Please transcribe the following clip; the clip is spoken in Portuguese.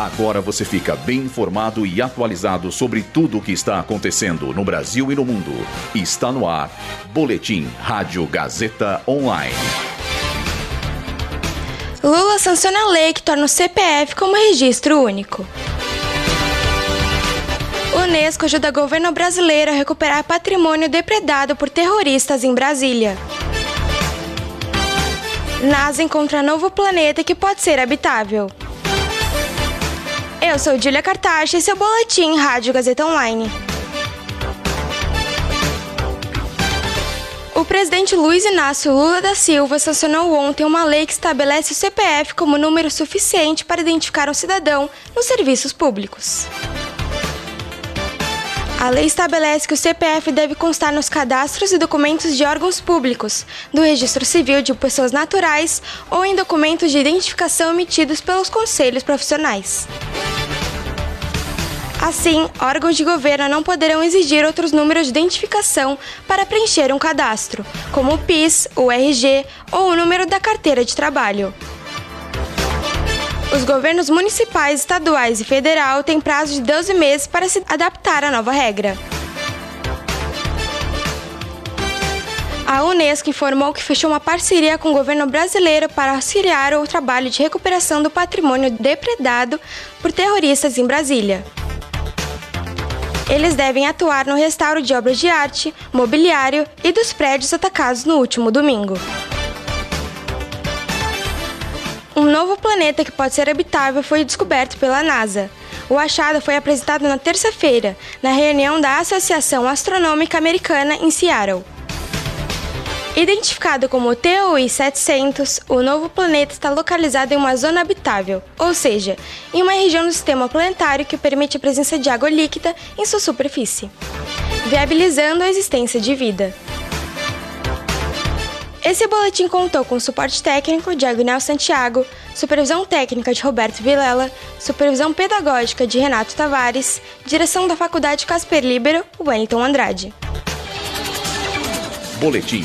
Agora você fica bem informado e atualizado sobre tudo o que está acontecendo no Brasil e no mundo. Está no ar. Boletim Rádio Gazeta Online. Lula sanciona a lei que torna o CPF como registro único. Unesco ajuda governo brasileiro a recuperar patrimônio depredado por terroristas em Brasília. NASA encontra novo planeta que pode ser habitável. Eu sou Julia Cartaxa e seu boletim Rádio Gazeta Online. O presidente Luiz Inácio Lula da Silva sancionou ontem uma lei que estabelece o CPF como número suficiente para identificar um cidadão nos serviços públicos. A lei estabelece que o CPF deve constar nos cadastros e documentos de órgãos públicos, do registro civil de pessoas naturais ou em documentos de identificação emitidos pelos conselhos profissionais. Assim, órgãos de governo não poderão exigir outros números de identificação para preencher um cadastro, como o PIS, o RG ou o número da carteira de trabalho. Os governos municipais, estaduais e federal têm prazo de 12 meses para se adaptar à nova regra. A Unesco informou que fechou uma parceria com o governo brasileiro para auxiliar o trabalho de recuperação do patrimônio depredado por terroristas em Brasília. Eles devem atuar no restauro de obras de arte, mobiliário e dos prédios atacados no último domingo. Um novo planeta que pode ser habitável foi descoberto pela NASA. O achado foi apresentado na terça-feira, na reunião da Associação Astronômica Americana em Seattle. Identificado como TOI 700, o novo planeta está localizado em uma zona habitável, ou seja, em uma região do sistema planetário que permite a presença de água líquida em sua superfície, viabilizando a existência de vida. Esse boletim contou com suporte técnico de Agnel Santiago, supervisão técnica de Roberto Vilela, supervisão pedagógica de Renato Tavares, direção da Faculdade Casper Libero, Wellington Andrade. Boletim